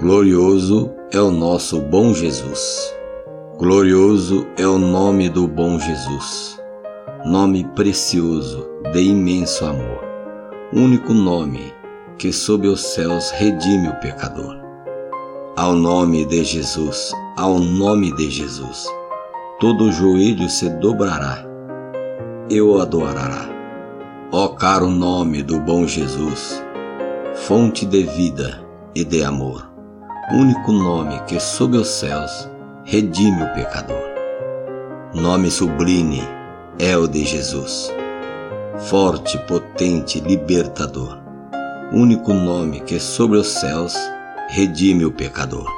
Glorioso é o nosso bom Jesus. Glorioso é o nome do bom Jesus, nome precioso de imenso amor, único nome que sob os céus redime o pecador. Ao nome de Jesus, ao nome de Jesus, todo joelho se dobrará e o adorará. Ó caro nome do bom Jesus, fonte de vida e de amor, único nome que sob os céus redime o pecador. Nome sublime é o de Jesus, forte, potente, libertador, único nome que sobre os céus redime o pecador.